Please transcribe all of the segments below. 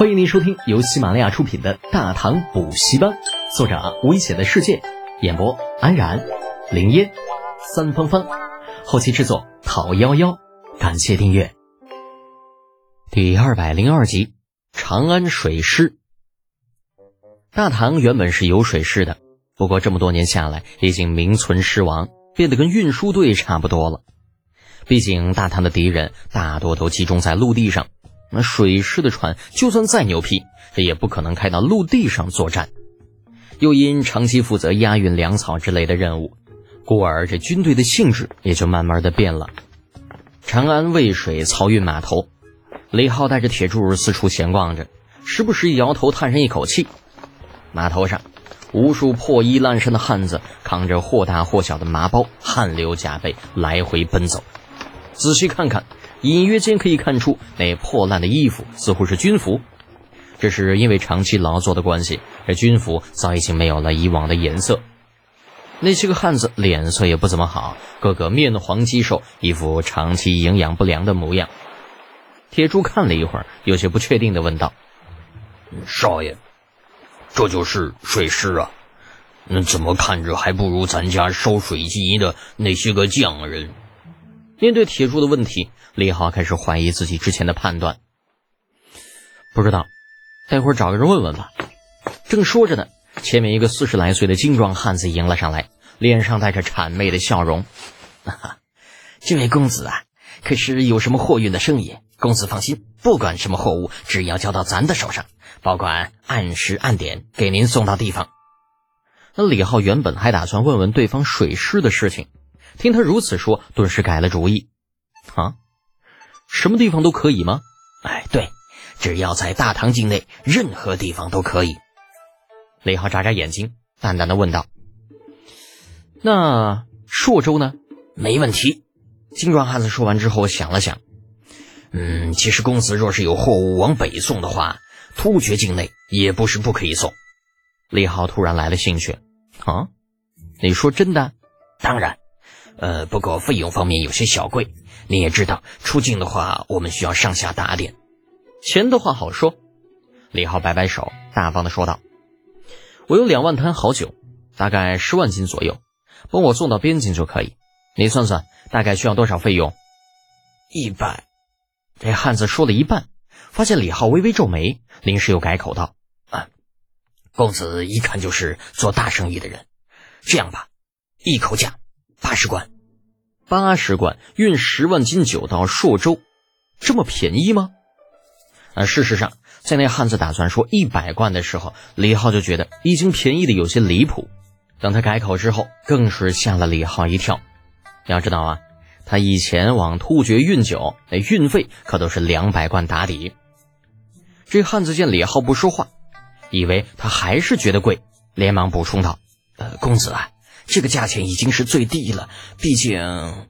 欢迎您收听由喜马拉雅出品的《大唐补习班》，作者危险的世界，演播安然、林烟、三芳芳，后期制作陶幺幺。感谢订阅。第二百零二集，长安水师。大唐原本是有水师的，不过这么多年下来，已经名存实亡，变得跟运输队差不多了。毕竟大唐的敌人大多都集中在陆地上。那水师的船就算再牛批，这也不可能开到陆地上作战。又因长期负责押运粮草之类的任务，故而这军队的性质也就慢慢的变了。长安渭水漕运码头，李浩带着铁柱四处闲逛着，时不时摇头叹上一口气。码头上，无数破衣烂衫的汉子扛着或大或小的麻包，汗流浃背，来回奔走。仔细看看。隐约间可以看出，那破烂的衣服似乎是军服。这是因为长期劳作的关系，这军服早已经没有了以往的颜色。那些个汉子脸色也不怎么好，个个面黄肌瘦，一副长期营养不良的模样。铁柱看了一会儿，有些不确定的问道：“少爷，这就是水师啊？那怎么看着还不如咱家烧水机的那些个匠人？”面对铁柱的问题，李浩开始怀疑自己之前的判断。不知道，待会儿找个人问问吧。正说着呢，前面一个四十来岁的精壮汉子迎了上来，脸上带着谄媚的笑容：“哈哈，这位公子啊，可是有什么货运的生意？公子放心，不管什么货物，只要交到咱的手上，保管按时按点给您送到地方。”那李浩原本还打算问问对方水师的事情。听他如此说，顿时改了主意。啊，什么地方都可以吗？哎，对，只要在大唐境内，任何地方都可以。李浩眨眨眼睛，淡淡的问道：“那朔州呢？”没问题。金壮汉子说完之后想了想，嗯，其实公子若是有货物往北送的话，突厥境内也不是不可以送。李浩突然来了兴趣。啊，你说真的？当然。呃，不过费用方面有些小贵，你也知道，出境的话我们需要上下打点。钱的话好说，李浩摆摆手，大方的说道：“我有两万坛好酒，大概十万斤左右，帮我送到边境就可以。你算算，大概需要多少费用？”一百。这汉子说了一半，发现李浩微微皱眉，临时又改口道：“啊，公子一看就是做大生意的人，这样吧，一口价。”八十贯，八十贯运十万斤酒到朔州，这么便宜吗？啊，事实上，在那汉子打算说一百贯的时候，李浩就觉得已经便宜的有些离谱。等他改口之后，更是吓了李浩一跳。要知道啊，他以前往突厥运酒，那运费可都是两百贯打底。这汉子见李浩不说话，以为他还是觉得贵，连忙补充道：“呃，公子啊。”这个价钱已经是最低了，毕竟，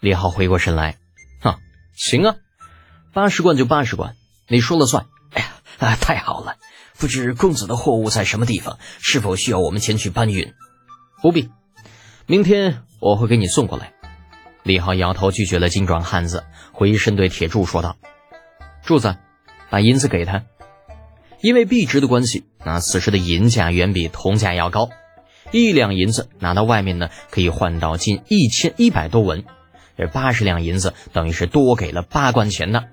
李浩回过神来，哈，行啊，八十贯就八十贯，你说了算。哎呀，啊，太好了！不知公子的货物在什么地方？是否需要我们前去搬运？不必，明天我会给你送过来。李浩摇头拒绝了精壮汉子，回身对铁柱说道：“柱子，把银子给他。因为币值的关系，那此时的银价远比铜价要高。”一两银子拿到外面呢，可以换到近一千一百多文，这八十两银子等于是多给了八贯钱呢。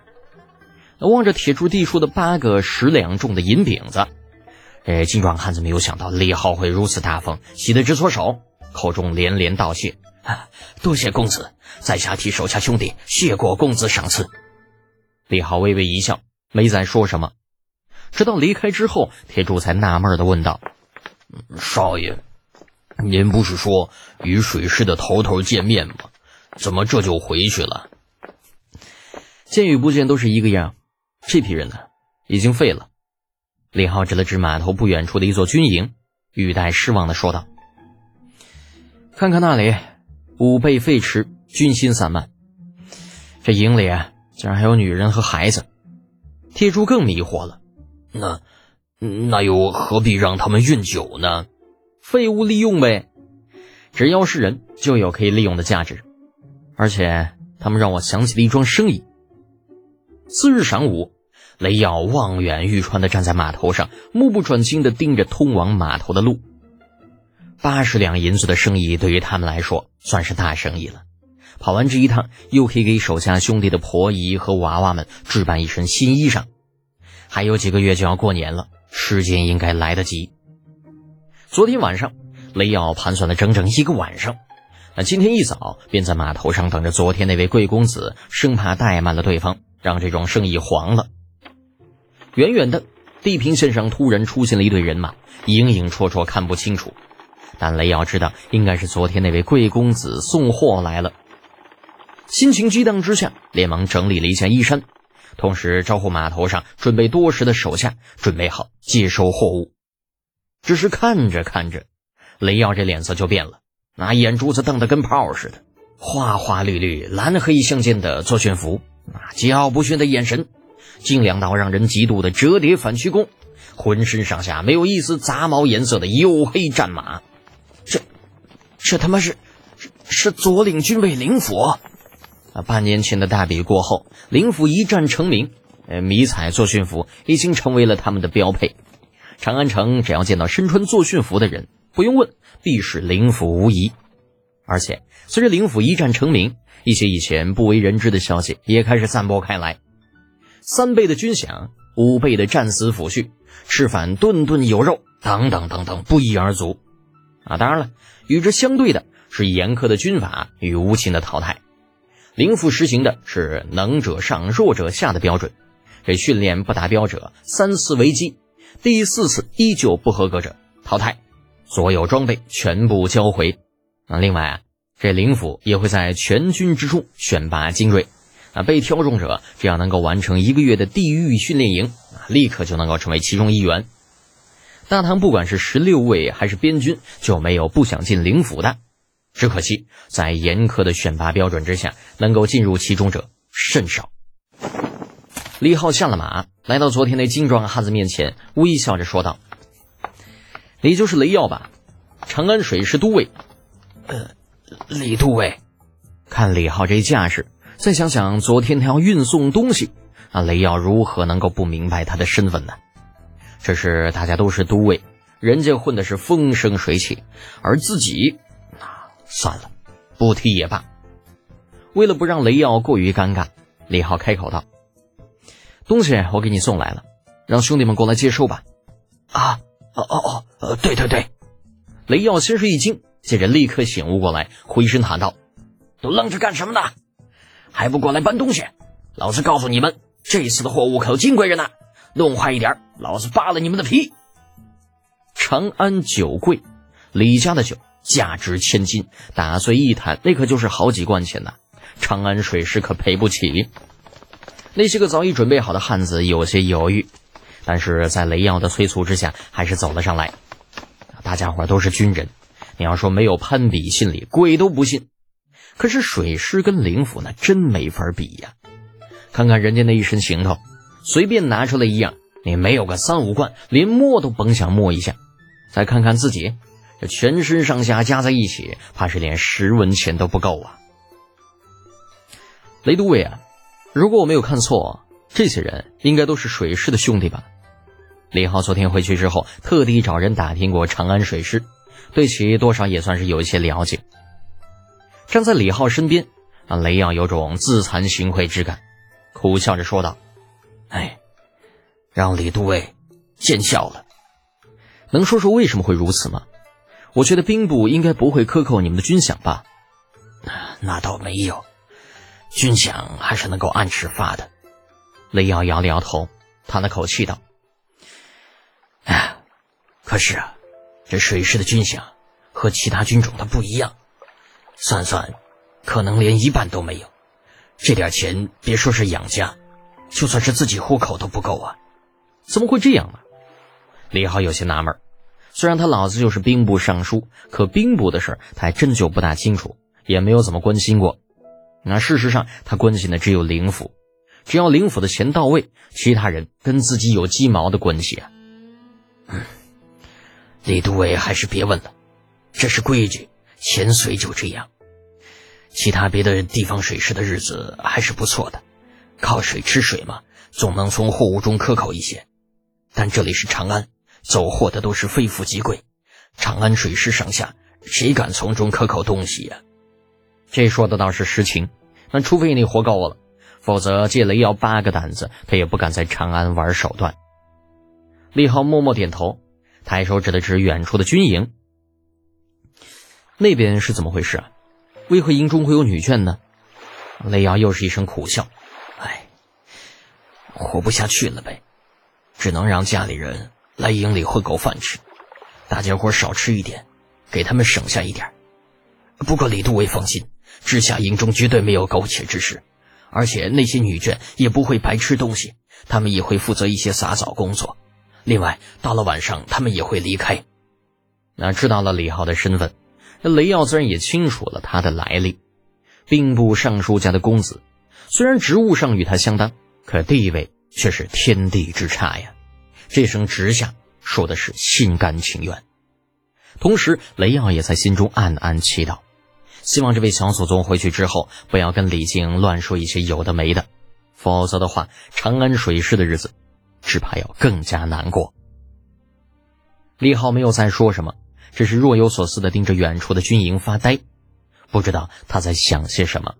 望着铁柱递出的八个十两重的银饼子，这精壮汉子没有想到李浩会如此大方，喜得直搓手，口中连连道谢：“多谢公子，在下替手下兄弟谢过公子赏赐。”李浩微微一笑，没再说什么。直到离开之后，铁柱才纳闷的问道：“少爷。”您不是说与水师的头头见面吗？怎么这就回去了？见与不见都是一个样。这批人呢，已经废了。李浩指了指码头不远处的一座军营，语带失望的说道：“看看那里，五倍废弛，军心散漫。这营里竟然还有女人和孩子。”铁柱更迷惑了。那那又何必让他们运酒呢？废物利用呗，只要是人就有可以利用的价值，而且他们让我想起了一桩生意。次日晌午，雷耀望眼欲穿的站在码头上，目不转睛的盯着通往码头的路。八十两银子的生意对于他们来说算是大生意了。跑完这一趟，又可以给手下兄弟的婆姨和娃娃们置办一身新衣裳。还有几个月就要过年了，时间应该来得及。昨天晚上，雷耀盘算了整整一个晚上。那今天一早便在码头上等着昨天那位贵公子，生怕怠慢了对方，让这桩生意黄了。远远的地平线上突然出现了一队人马，影影绰绰看不清楚，但雷耀知道应该是昨天那位贵公子送货来了。心情激荡之下，连忙整理了一下衣衫，同时招呼码头上准备多时的手下准备好接收货物。只是看着看着，雷耀这脸色就变了，那眼珠子瞪得跟炮似的，花花绿绿、蓝黑相间的作训服，那桀骜不驯的眼神。精良到让人嫉妒的折叠反曲弓，浑身上下没有一丝杂毛颜色的黝黑战马，这，这他妈是，是左领军卫灵府啊！半年前的大比过后，灵府一战成名，呃，迷彩作训服已经成为了他们的标配。长安城只要见到身穿作训服的人，不用问，必是灵府无疑。而且，随着灵府一战成名，一些以前不为人知的消息也开始散播开来。三倍的军饷，五倍的战死抚恤，吃饭顿顿有肉，等等等等，不一而足。啊，当然了，与之相对的是严苛的军法与无情的淘汰。灵府实行的是能者上，弱者下的标准。这训练不达标者，三次为基，第四次依旧不合格者淘汰，所有装备全部交回。啊，另外啊，这灵府也会在全军之中选拔精锐。啊，被挑中者只要能够完成一个月的地狱训练营，啊，立刻就能够成为其中一员。大唐不管是十六卫还是边军，就没有不想进灵府的。只可惜在严苛的选拔标准之下，能够进入其中者甚少。李浩下了马，来到昨天那精壮汉子面前，微笑着说道：“你就是雷耀吧？长安水师都尉。”“呃，李都尉。”看李浩这架势。再想想昨天他要运送东西，啊，雷耀如何能够不明白他的身份呢？这是大家都是都尉，人家混的是风生水起，而自己，啊，算了，不提也罢。为了不让雷耀过于尴尬，李浩开口道：“东西我给你送来了，让兄弟们过来接收吧。”啊，哦哦哦，呃，对对对。雷耀先是一惊，接着立刻醒悟过来，回身喊道：“都愣着干什么呢？”还不过来搬东西！老子告诉你们，这次的货物可金贵着呢，弄坏一点，老子扒了你们的皮！长安酒柜，李家的酒价值千金，打碎一坛，那可就是好几贯钱呐。长安水师可赔不起。那些个早已准备好的汉子有些犹豫，但是在雷耀的催促之下，还是走了上来。大家伙都是军人，你要说没有攀比心理，鬼都不信。可是水师跟灵府那真没法比呀！看看人家那一身行头，随便拿出来一样，你没有个三五贯，连摸都甭想摸一下。再看看自己，这全身上下加在一起，怕是连十文钱都不够啊！雷都尉啊，如果我没有看错，这些人应该都是水师的兄弟吧？李浩昨天回去之后，特地找人打听过长安水师，对其多少也算是有一些了解。站在李浩身边，啊雷耀有种自惭形秽之感，苦笑着说道：“哎，让李都尉见笑了。能说说为什么会如此吗？我觉得兵部应该不会克扣你们的军饷吧？那倒没有，军饷还是能够按时发的。”雷耀摇了摇头，叹了口气道：“哎，可是啊，这水师的军饷和其他军种它不一样。”算算，可能连一半都没有。这点钱，别说是养家，就算是自己糊口都不够啊！怎么会这样呢？李浩有些纳闷。虽然他老子就是兵部尚书，可兵部的事他还真就不大清楚，也没有怎么关心过。那事实上，他关心的只有灵府，只要灵府的钱到位，其他人跟自己有鸡毛的关系啊！嗯，李都尉还是别问了，这是规矩。钱随就这样，其他别的地方水师的日子还是不错的，靠水吃水嘛，总能从货物中克扣一些。但这里是长安，走货的都是非富即贵，长安水师上下，谁敢从中克扣东西呀？这说的倒是实情。那除非你活够了，否则借雷瑶八个胆子，他也不敢在长安玩手段。李浩默默点头，抬手指了指远处的军营，那边是怎么回事啊？为何营中会有女眷呢？雷瑶又是一声苦笑：“哎，活不下去了呗，只能让家里人来营里混口饭吃，大家伙少吃一点，给他们省下一点。不过李都尉放心，治下营中绝对没有苟且之事，而且那些女眷也不会白吃东西，他们也会负责一些洒扫工作。另外，到了晚上，他们也会离开。那知道了李浩的身份，那雷耀自然也清楚了他的来历。兵部尚书家的公子，虽然职务上与他相当，可地位却是天地之差呀。这声直下说的是心甘情愿。同时，雷耀也在心中暗暗祈祷，希望这位小祖宗回去之后不要跟李靖乱说一些有的没的，否则的话，长安水师的日子只怕要更加难过。李浩没有再说什么，只是若有所思的盯着远处的军营发呆。不知道他在想些什么。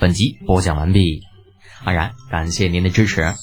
本集播讲完毕，安然感谢您的支持。